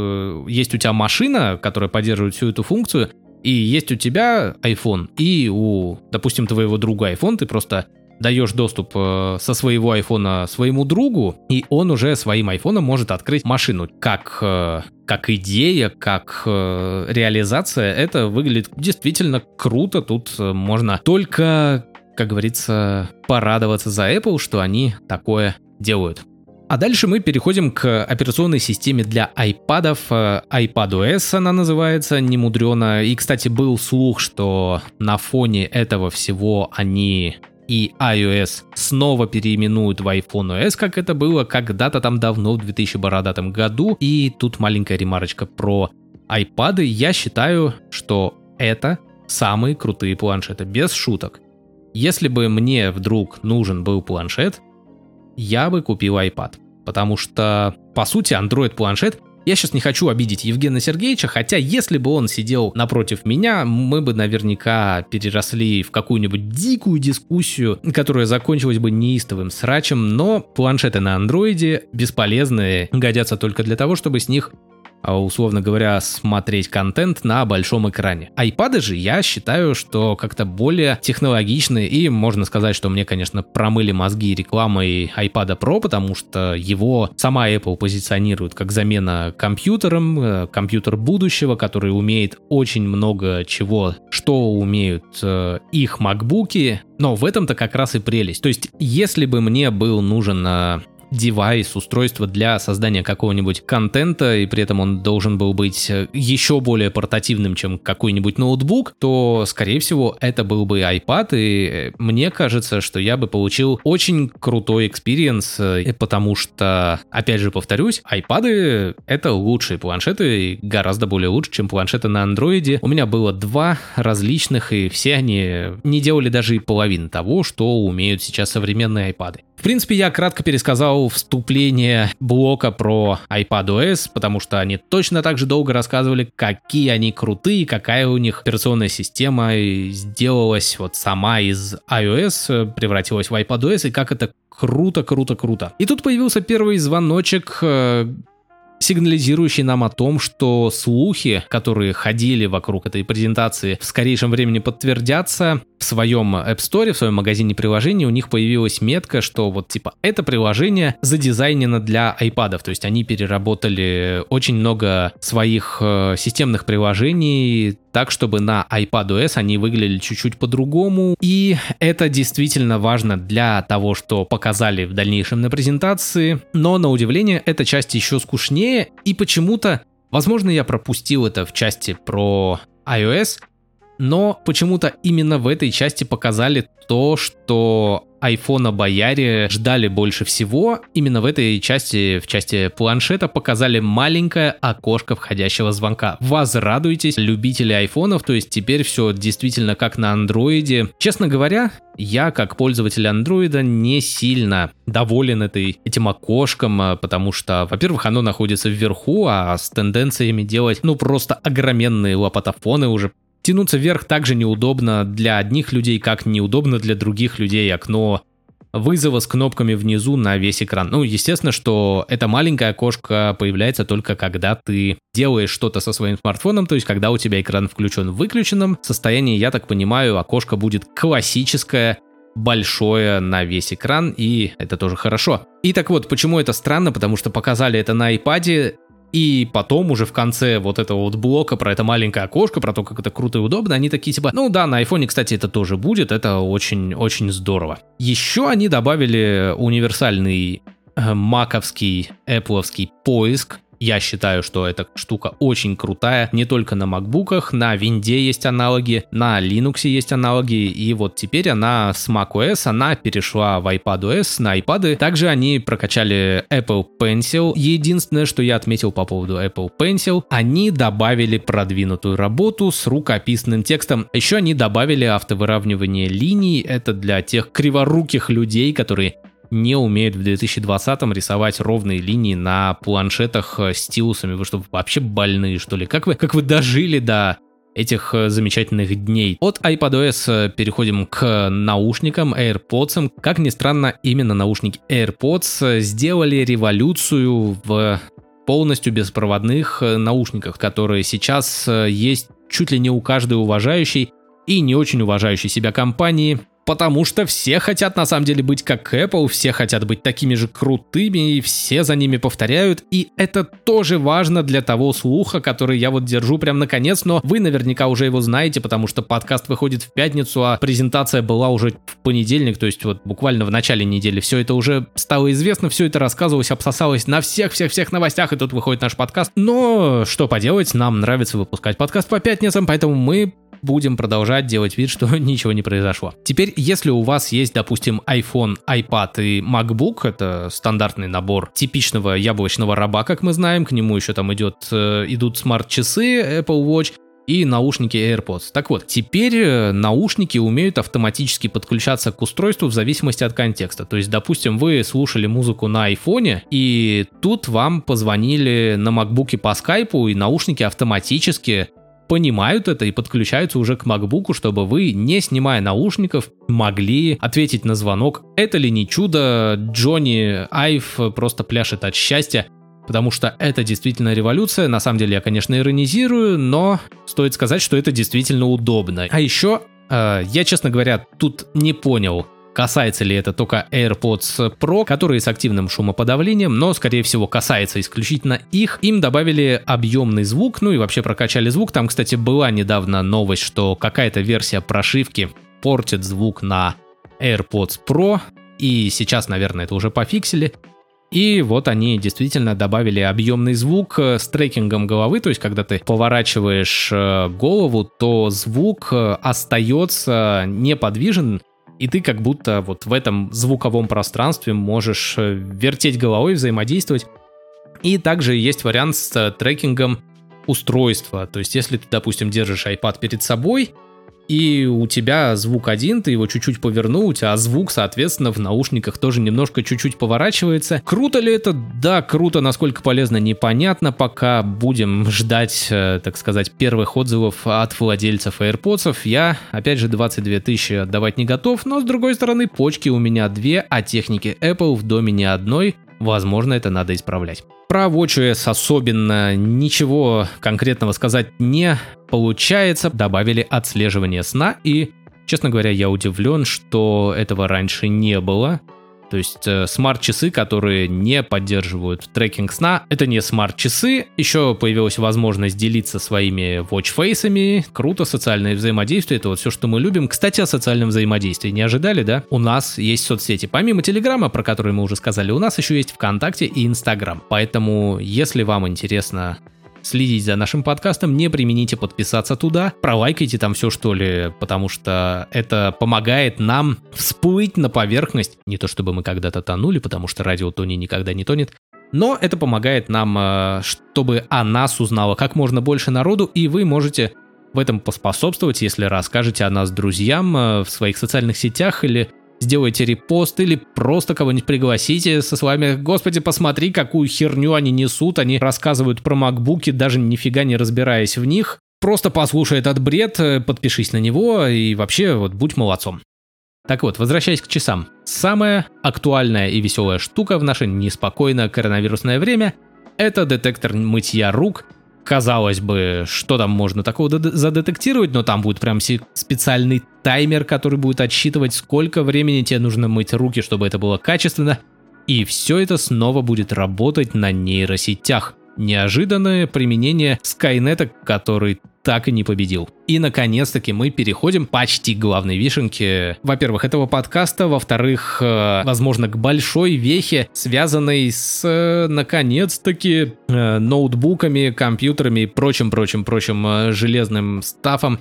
есть у тебя машина, которая поддерживает всю эту функцию, и есть у тебя iPhone, и у, допустим, твоего друга iPhone, ты просто даешь доступ э, со своего айфона своему другу, и он уже своим айфоном может открыть машину. Как, э, как идея, как э, реализация, это выглядит действительно круто. Тут можно только, как говорится, порадоваться за Apple, что они такое делают. А дальше мы переходим к операционной системе для. Э, iPadOS она называется, не мудрено. И, кстати, был слух, что на фоне этого всего они и iOS снова переименуют в iPhone OS, как это было когда-то там давно, в 2000 бородатом году. И тут маленькая ремарочка про iPad. Я считаю, что это самые крутые планшеты, без шуток. Если бы мне вдруг нужен был планшет, я бы купил iPad. Потому что, по сути, Android планшет я сейчас не хочу обидеть Евгения Сергеевича, хотя если бы он сидел напротив меня, мы бы наверняка переросли в какую-нибудь дикую дискуссию, которая закончилась бы неистовым срачем, но планшеты на андроиде бесполезные, годятся только для того, чтобы с них условно говоря, смотреть контент на большом экране. Айпады же я считаю, что как-то более технологичны, и можно сказать, что мне, конечно, промыли мозги рекламой iPad Pro, потому что его сама Apple позиционирует как замена компьютером, э, компьютер будущего, который умеет очень много чего, что умеют э, их макбуки, но в этом-то как раз и прелесть. То есть, если бы мне был нужен э, девайс, устройство для создания какого-нибудь контента, и при этом он должен был быть э, еще более портативным, чем какой-нибудь ноутбук, то, скорее всего, это был бы iPad, и э, мне кажется, что я бы получил очень крутой experience, э, потому что, опять же повторюсь, iPad это лучшие планшеты, гораздо более лучше, чем планшеты на андроиде. У меня было два различных, и все они не делали даже и половины того, что умеют сейчас современные iPad. В принципе, я кратко пересказал вступление блока про iPadOS, потому что они точно так же долго рассказывали, какие они крутые, какая у них операционная система сделалась вот сама из iOS, превратилась в iPadOS, и как это круто, круто, круто. И тут появился первый звоночек, э, сигнализирующий нам о том, что слухи, которые ходили вокруг этой презентации, в скорейшем времени подтвердятся. В своем App Store, в своем магазине приложений у них появилась метка, что вот типа это приложение задизайнено для iPad, то есть они переработали очень много своих э, системных приложений так, чтобы на iPadOS они выглядели чуть-чуть по-другому. И это действительно важно для того, что показали в дальнейшем на презентации. Но, на удивление, эта часть еще скучнее. И почему-то, возможно, я пропустил это в части про iOS, но почему-то именно в этой части показали то, что айфона Бояре ждали больше всего. Именно в этой части, в части планшета, показали маленькое окошко входящего звонка. Возрадуйтесь, любители айфонов, то есть теперь все действительно как на андроиде. Честно говоря, я, как пользователь андроида, не сильно доволен этой, этим окошком, а, потому что, во-первых, оно находится вверху, а с тенденциями делать, ну, просто огроменные лопатофоны уже Тянуться вверх также неудобно для одних людей, как неудобно для других людей окно вызова с кнопками внизу на весь экран. Ну, естественно, что это маленькое окошко появляется только когда ты делаешь что-то со своим смартфоном, то есть когда у тебя экран включен в выключенном состоянии, я так понимаю, окошко будет классическое, большое на весь экран, и это тоже хорошо. И так вот, почему это странно? Потому что показали это на iPad, и потом уже в конце вот этого вот блока про это маленькое окошко, про то, как это круто и удобно, они такие типа, ну да, на айфоне, кстати, это тоже будет, это очень-очень здорово. Еще они добавили универсальный э, маковский, эппловский поиск, Я считаю, что эта штука очень крутая, не только на макбуках, на винде есть аналоги, на Linux есть аналоги, и вот теперь она с macOS, она перешла в iPadOS на iPad. Также они прокачали Apple Pencil. Единственное, что я отметил по поводу Apple Pencil, они добавили продвинутую работу с рукописным текстом. Еще они добавили автовыравнивание линий. Это для тех криворуких людей, которые не умеют в 2020-м рисовать ровные линии на планшетах э, стилусами. Вы что, вообще больные, что ли? Как вы, как вы дожили до этих э, замечательных дней. От iPadOS э, переходим к наушникам AirPods. Как ни странно, именно наушники AirPods сделали революцию в полностью беспроводных наушниках, которые сейчас есть чуть ли не у каждой уважающей и не очень уважающей себя компании. Потому что все хотят на самом деле быть как Apple, все хотят быть такими же крутыми, и все за ними повторяют. И это тоже важно для того слуха, который я вот держу прям наконец, но вы наверняка уже его знаете, потому что подкаст выходит в пятницу, а презентация была уже в понедельник, то есть вот буквально в начале недели. Все это уже стало известно, все это рассказывалось, обсосалось на всех-всех-всех новостях, и тут выходит наш подкаст. Но что поделать, нам нравится выпускать подкаст по пятницам, поэтому мы будем продолжать делать вид, что ничего не произошло. Теперь, если у вас есть, допустим, iPhone, iPad и MacBook, это стандартный набор типичного яблочного раба, как мы знаем, к нему еще там идет, э, идут смарт-часы Apple Watch, и наушники AirPods. Так вот, теперь э, наушники умеют автоматически подключаться к устройству в зависимости от контекста. То есть, допустим, вы слушали музыку на айфоне, и тут вам позвонили на макбуке по скайпу, и наушники автоматически понимают это и подключаются уже к MacBook, чтобы вы, не снимая наушников, могли ответить на звонок. Это ли не чудо? Джонни Айв просто пляшет от счастья. Потому что это действительно революция. На самом деле я, конечно, иронизирую, но стоит сказать, что это действительно удобно. А еще, э, я, честно говоря, тут не понял, Касается ли это только AirPods Pro, которые с активным шумоподавлением, но, скорее всего, касается исключительно их. Им добавили объемный звук, ну и вообще прокачали звук. Там, кстати, была недавно новость, что какая-то версия прошивки портит звук на AirPods Pro, и сейчас, наверное, это уже пофиксили. И вот они действительно добавили объемный звук с трекингом головы, то есть когда ты поворачиваешь э, голову, то звук э, остается неподвижен, и ты как будто вот в этом звуковом пространстве можешь э, вертеть головой, взаимодействовать. И также есть вариант с э, трекингом устройства. То есть, если ты, допустим, держишь iPad перед собой, и у тебя звук один, ты его чуть-чуть повернул, у тебя звук, соответственно, в наушниках тоже немножко чуть-чуть поворачивается. Круто ли это? Да, круто. Насколько полезно, непонятно. Пока будем ждать, э, так сказать, первых отзывов от владельцев AirPods. Я, опять же, 22 тысячи отдавать не готов, но, с другой стороны, почки у меня две, а техники Apple в доме не одной. Возможно, это надо исправлять. Про WatchOS особенно ничего конкретного сказать не получается. Добавили отслеживание сна и, честно говоря, я удивлен, что этого раньше не было. То есть э, смарт-часы, которые не поддерживают трекинг сна, это не смарт-часы. Еще появилась возможность делиться своими watchface'ами. Круто, социальное взаимодействие, это вот все, что мы любим. Кстати, о социальном взаимодействии не ожидали, да? У нас есть соцсети. Помимо Телеграма, про который мы уже сказали, у нас еще есть ВКонтакте и Инстаграм. Поэтому, если вам интересно следить за нашим подкастом, не примените подписаться туда, пролайкайте там все что ли, потому что это помогает нам всплыть на поверхность. Не то чтобы мы когда-то тонули, потому что радио Тони никогда не тонет, но это помогает нам, э, чтобы о нас узнало как можно больше народу, и вы можете в этом поспособствовать, если расскажете о нас друзьям э, в своих социальных сетях или сделайте репост или просто кого-нибудь пригласите со словами «Господи, посмотри, какую херню они несут, они рассказывают про макбуки, даже нифига не разбираясь в них». Просто послушай этот бред, э, подпишись на него и вообще вот будь молодцом. Так вот, возвращаясь к часам. Самая актуальная и веселая штука в наше неспокойное коронавирусное время – это детектор мытья рук Казалось бы, что там можно такого задетектировать, но там будет прям специальный таймер, который будет отсчитывать, сколько времени тебе нужно мыть руки, чтобы это было качественно. И все это снова будет работать на нейросетях. Неожиданное применение Skynet, который так и не победил. И, наконец-таки, мы переходим почти к главной вишенке. Во-первых, этого подкаста, во-вторых, э, возможно, к большой вехе, связанной с, э, наконец-таки, э, ноутбуками, компьютерами и прочим-прочим-прочим железным стафом.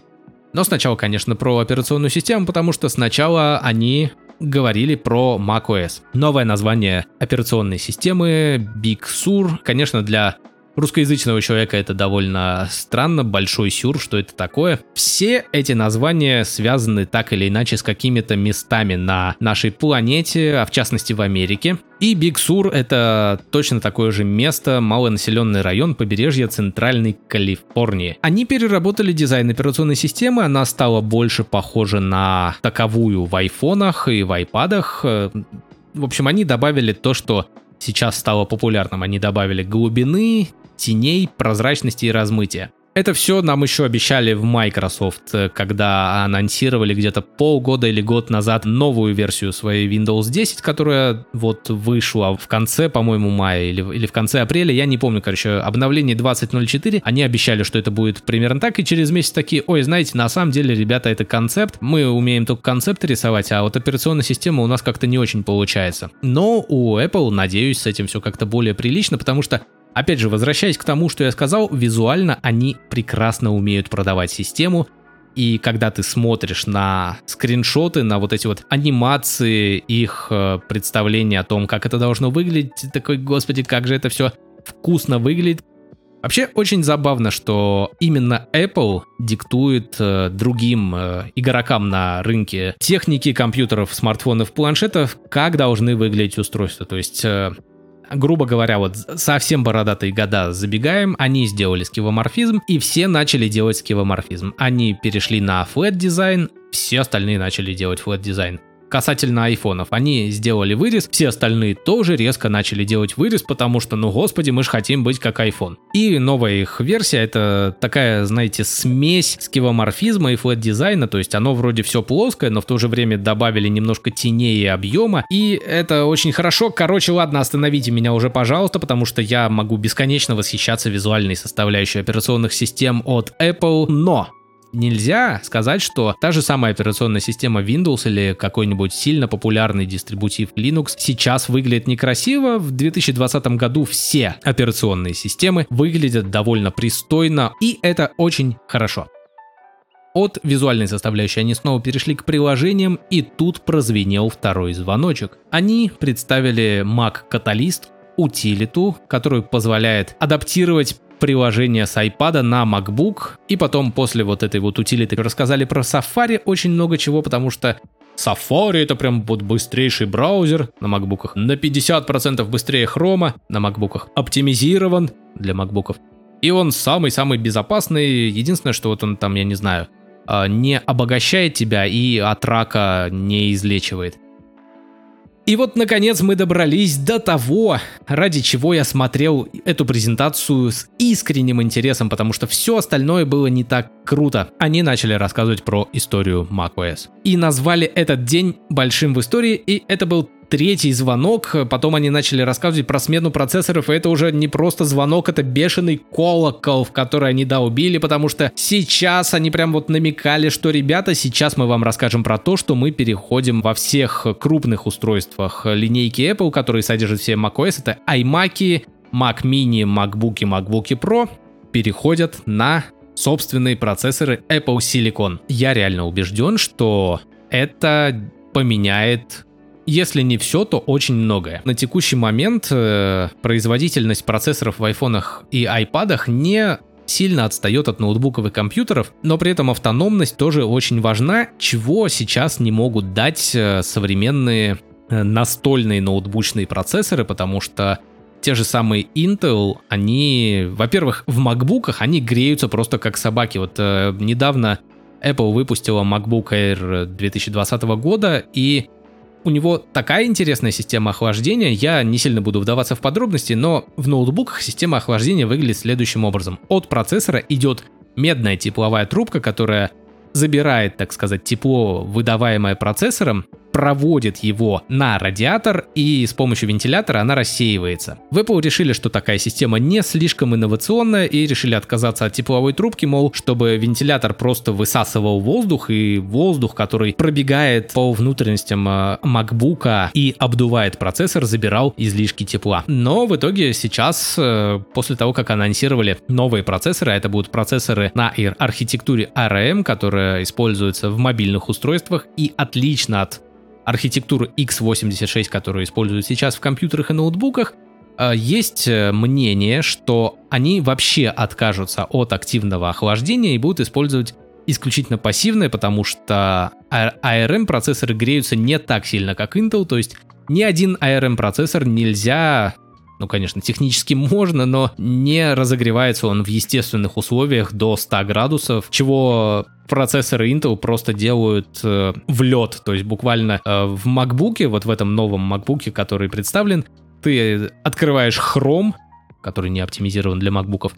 Но сначала, конечно, про операционную систему, потому что сначала они говорили про macOS. Новое название операционной системы Big Sur. Конечно, для русскоязычного человека это довольно странно, большой сюр, что это такое. Все эти названия связаны так или иначе с какими-то местами на нашей планете, а в частности в Америке. И Биг Сур — это точно такое же место, малонаселенный район побережья Центральной Калифорнии. Они переработали дизайн операционной системы, она стала больше похожа на таковую в айфонах и в айпадах. В общем, они добавили то, что сейчас стало популярным. Они добавили глубины, теней, прозрачности и размытия. Это все нам еще обещали в Microsoft, э, когда анонсировали где-то полгода или год назад новую версию своей Windows 10, которая вот вышла в конце, по-моему, мая или, или в конце апреля, я не помню, короче, обновление 20.04, они обещали, что это будет примерно так, и через месяц такие, ой, знаете, на самом деле, ребята, это концепт, мы умеем только концепт рисовать, а вот операционная система у нас как-то не очень получается. Но у Apple, надеюсь, с этим все как-то более прилично, потому что Опять же, возвращаясь к тому, что я сказал, визуально они прекрасно умеют продавать систему, и когда ты смотришь на скриншоты, на вот эти вот анимации, их э, представления о том, как это должно выглядеть, такой, господи, как же это все вкусно выглядит. Вообще очень забавно, что именно Apple диктует э, другим э, игрокам на рынке техники, компьютеров, смартфонов, планшетов, как должны выглядеть устройства. То есть э, грубо говоря, вот совсем бородатые года забегаем, они сделали скивоморфизм, и все начали делать скивоморфизм. Они перешли на flat дизайн, все остальные начали делать flat дизайн касательно айфонов. Они сделали вырез, все остальные тоже резко начали делать вырез, потому что, ну господи, мы же хотим быть как iPhone. И новая их версия это такая, знаете, смесь скивоморфизма и flat-дизайна, то есть оно вроде все плоское, но в то же время добавили немножко теней и объема, и это очень хорошо. Короче, ладно, остановите меня уже, пожалуйста, потому что я могу бесконечно восхищаться визуальной составляющей операционных систем от Apple, но Нельзя сказать, что та же самая операционная система Windows или какой-нибудь сильно популярный дистрибутив Linux сейчас выглядит некрасиво. В 2020 году все операционные системы выглядят довольно пристойно, и это очень хорошо. От визуальной составляющей они снова перешли к приложениям, и тут прозвенел второй звоночек. Они представили Mac Catalyst, утилиту, которую позволяет адаптировать приложение с iPad на MacBook. И потом после вот этой вот утилиты рассказали про Safari очень много чего, потому что Safari это прям вот быстрейший браузер на макбуках. На 50% быстрее Chrome на макбуках. Оптимизирован для макбуков. И он самый-самый безопасный. Единственное, что вот он там, я не знаю, а, не обогащает тебя и от рака не излечивает. И вот, наконец, мы добрались до того, ради чего я смотрел эту презентацию с искренним интересом, потому что все остальное было не так круто. Они начали рассказывать про историю macOS. И назвали этот день большим в истории, и это был третий звонок, потом они начали рассказывать про смену процессоров, и это уже не просто звонок, это бешеный колокол, в который они, да, убили, потому что сейчас они прям вот намекали, что, ребята, сейчас мы вам расскажем про то, что мы переходим во всех крупных устройствах линейки Apple, которые содержат все macOS, это iMac, Mac Mini, MacBook и MacBook Pro, переходят на собственные процессоры Apple Silicon. Я реально убежден, что это поменяет если не все, то очень многое. На текущий момент э, производительность процессоров в айфонах и айпадах не сильно отстает от ноутбуков и компьютеров, но при этом автономность тоже очень важна, чего сейчас не могут дать э, современные э, настольные ноутбучные процессоры, потому что те же самые Intel, они, во-первых, в макбуках они греются просто как собаки. Вот э, недавно Apple выпустила MacBook Air 2020 года, и у него такая интересная система охлаждения, я не сильно буду вдаваться в подробности, но в ноутбуках система охлаждения выглядит следующим образом. От процессора идет медная тепловая трубка, которая забирает, так сказать, тепло, выдаваемое процессором, проводит его на радиатор, и с помощью вентилятора она рассеивается. В Apple решили, что такая система не слишком инновационная, и решили отказаться от тепловой трубки, мол, чтобы вентилятор просто высасывал воздух, и воздух, который пробегает по внутренностям э, MacBook и обдувает процессор, забирал излишки тепла. Но в итоге сейчас, э, после того, как анонсировали новые процессоры, а это будут процессоры на архитектуре ARM, которая используется в мобильных устройствах и отлично от архитектуры x86, которую используют сейчас в компьютерах и ноутбуках, э, есть э, мнение, что они вообще откажутся от активного охлаждения и будут использовать исключительно пассивное, потому что ARM процессоры греются не так сильно, как Intel, то есть ни один ARM процессор нельзя ну, конечно, технически можно, но не разогревается он в естественных условиях до 100 градусов, чего процессоры Intel просто делают э, в лед. То есть буквально э, в MacBook, вот в этом новом MacBook, который представлен, ты открываешь Chrome, который не оптимизирован для MacBookов,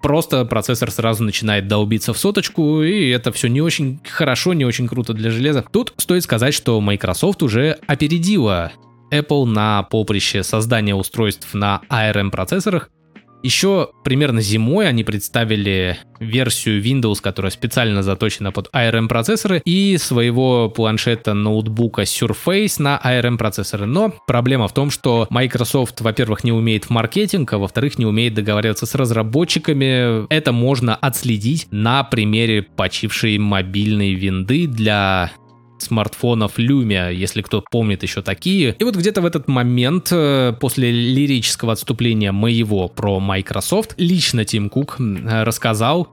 просто процессор сразу начинает долбиться в соточку, и это все не очень хорошо, не очень круто для железа. Тут стоит сказать, что Microsoft уже опередила Apple на поприще создания устройств на ARM процессорах. Еще примерно зимой они представили версию Windows, которая специально заточена под ARM процессоры, и своего планшета ноутбука Surface на ARM процессоры. Но проблема в том, что Microsoft, во-первых, не умеет в маркетинг, а во-вторых, не умеет договариваться с разработчиками. Это можно отследить на примере почившей мобильной винды для смартфонов Lumia, если кто помнит еще такие. И вот где-то в этот момент, э, после лирического отступления моего про Microsoft, лично Тим Кук рассказал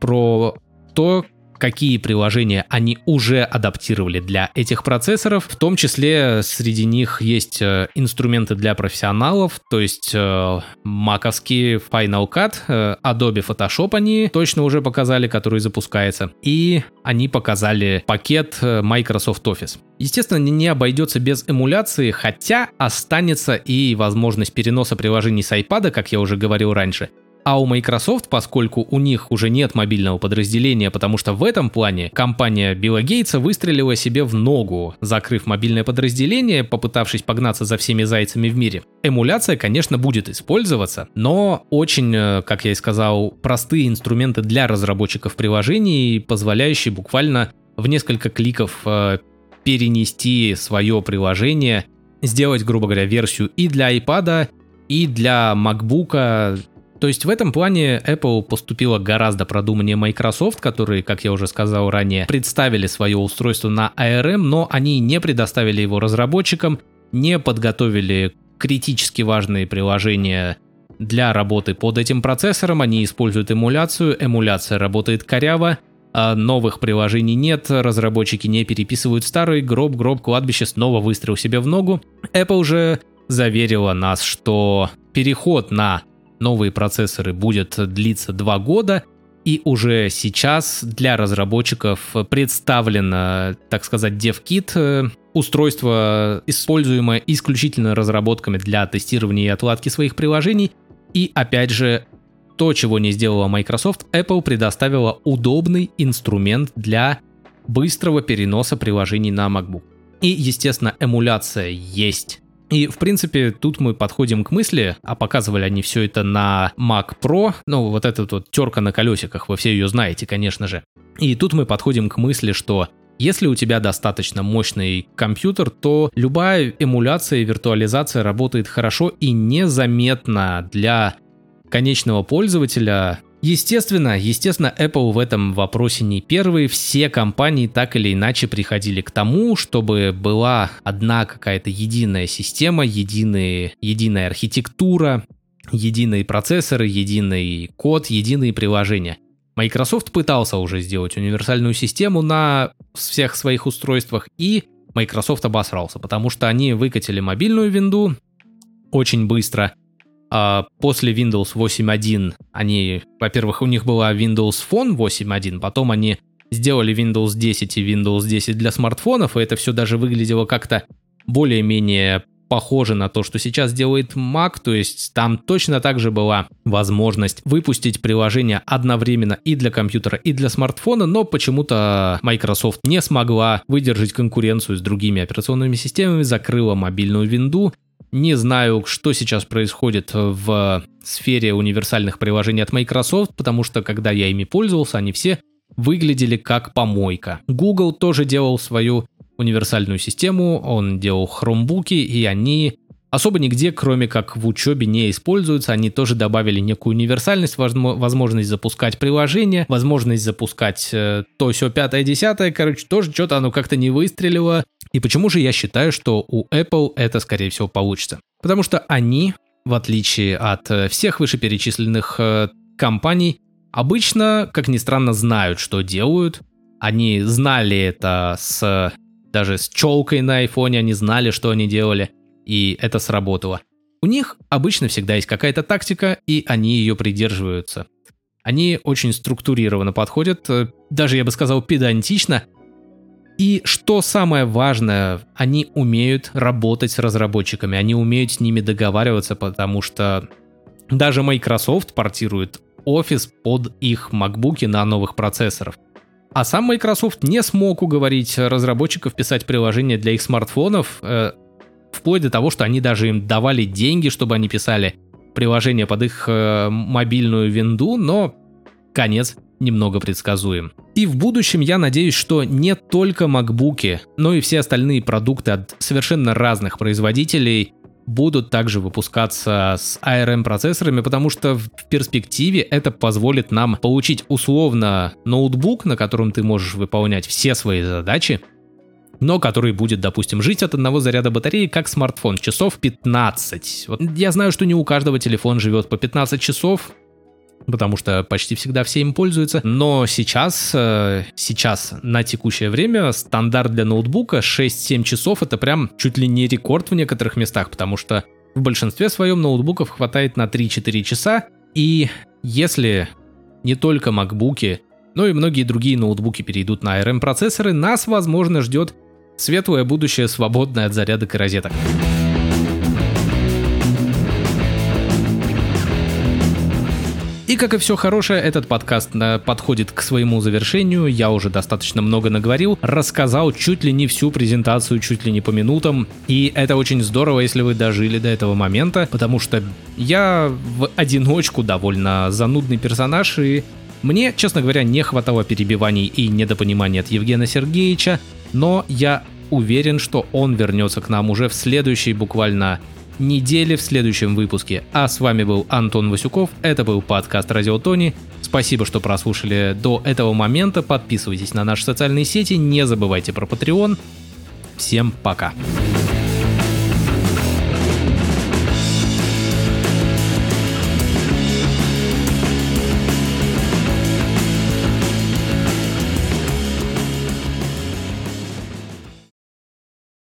про то, какие приложения они уже адаптировали для этих процессоров. В том числе среди них есть э, инструменты для профессионалов, то есть э, маковский Final Cut, э, Adobe Photoshop они точно уже показали, который запускается. И они показали пакет Microsoft Office. Естественно, не обойдется без эмуляции, хотя останется и возможность переноса приложений с iPad, как я уже говорил раньше. А у Microsoft, поскольку у них уже нет мобильного подразделения, потому что в этом плане компания Билла Гейтса выстрелила себе в ногу, закрыв мобильное подразделение, попытавшись погнаться за всеми зайцами в мире. Эмуляция, конечно, будет использоваться, но очень, э, как я и сказал, простые инструменты для разработчиков приложений, позволяющие буквально в несколько кликов э, перенести свое приложение, сделать, грубо говоря, версию и для iPad, и для MacBook, то есть в этом плане Apple поступила гораздо продуманнее Microsoft, которые, как я уже сказал ранее, представили свое устройство на ARM, но они не предоставили его разработчикам, не подготовили критически важные приложения для работы под этим процессором, они используют эмуляцию, эмуляция работает коряво, а новых приложений нет, разработчики не переписывают старые, гроб, гроб, кладбище снова выстрел себе в ногу. Apple уже заверила нас, что переход на новые процессоры будет длиться 2 года, и уже сейчас для разработчиков представлено, так сказать, DevKit, э, устройство, используемое исключительно разработками для тестирования и отладки своих приложений. И опять же, то, чего не сделала Microsoft, Apple предоставила удобный инструмент для быстрого переноса приложений на MacBook. И, естественно, эмуляция есть. И, в принципе, тут мы подходим к мысли, а показывали они все это на Mac Pro, ну, вот эта вот терка на колесиках, вы все ее знаете, конечно же. И тут мы подходим к мысли, что если у тебя достаточно мощный компьютер, то любая эмуляция и виртуализация работает хорошо и незаметно для конечного пользователя, Естественно, естественно, Apple в этом вопросе не первый. Все компании так или иначе приходили к тому, чтобы была одна какая-то единая система, единые, единая архитектура, единые процессоры, единый код, единые приложения. Microsoft пытался уже сделать универсальную систему на всех своих устройствах, и Microsoft обосрался, потому что они выкатили мобильную винду очень быстро, после Windows 8.1 они, во-первых, у них была Windows Phone 8.1, потом они сделали Windows 10 и Windows 10 для смартфонов, и это все даже выглядело как-то более-менее похоже на то, что сейчас делает Mac, то есть там точно так же была возможность выпустить приложение одновременно и для компьютера, и для смартфона, но почему-то Microsoft не смогла выдержать конкуренцию с другими операционными системами, закрыла мобильную винду, не знаю, что сейчас происходит в сфере универсальных приложений от Microsoft, потому что когда я ими пользовался, они все выглядели как помойка. Google тоже делал свою универсальную систему, он делал хромбуки, и они особо нигде, кроме как в учебе, не используются. Они тоже добавили некую универсальность, возможность запускать приложение, возможность запускать э, то все пятое, десятое. Короче, тоже что-то оно как-то не выстрелило. И почему же я считаю, что у Apple это, скорее всего, получится? Потому что они, в отличие от э, всех вышеперечисленных э, компаний, обычно, как ни странно, знают, что делают. Они знали это с даже с челкой на айфоне, они знали, что они делали, и это сработало. У них обычно всегда есть какая-то тактика, и они ее придерживаются. Они очень структурированно подходят, э, даже я бы сказал педантично, и что самое важное, они умеют работать с разработчиками, они умеют с ними договариваться, потому что даже Microsoft портирует офис под их макбуки на новых процессорах. А сам Microsoft не смог уговорить разработчиков писать приложения для их смартфонов, э, вплоть до того, что они даже им давали деньги, чтобы они писали приложения под их э, мобильную винду, но конец немного предсказуем. И в будущем я надеюсь, что не только макбуки, но и все остальные продукты от совершенно разных производителей будут также выпускаться с ARM-процессорами, потому что в перспективе это позволит нам получить условно ноутбук, на котором ты можешь выполнять все свои задачи, но который будет, допустим, жить от одного заряда батареи, как смартфон, часов 15. Вот я знаю, что не у каждого телефон живет по 15 часов, потому что почти всегда все им пользуются. Но сейчас, э, сейчас на текущее время стандарт для ноутбука 6-7 часов это прям чуть ли не рекорд в некоторых местах, потому что в большинстве своем ноутбуков хватает на 3-4 часа. И если не только макбуки, но и многие другие ноутбуки перейдут на ARM процессоры, нас, возможно, ждет светлое будущее, свободное от зарядок и розеток. И как и все хорошее, этот подкаст э, подходит к своему завершению. Я уже достаточно много наговорил, рассказал чуть ли не всю презентацию, чуть ли не по минутам. И это очень здорово, если вы дожили до этого момента, потому что я в одиночку довольно занудный персонаж, и мне, честно говоря, не хватало перебиваний и недопонимания от Евгения Сергеевича, но я уверен, что он вернется к нам уже в следующей буквально недели в следующем выпуске. А с вами был Антон Васюков, это был подкаст Радио Тони. Спасибо, что прослушали до этого момента. Подписывайтесь на наши социальные сети, не забывайте про Patreon. Всем пока. Пока.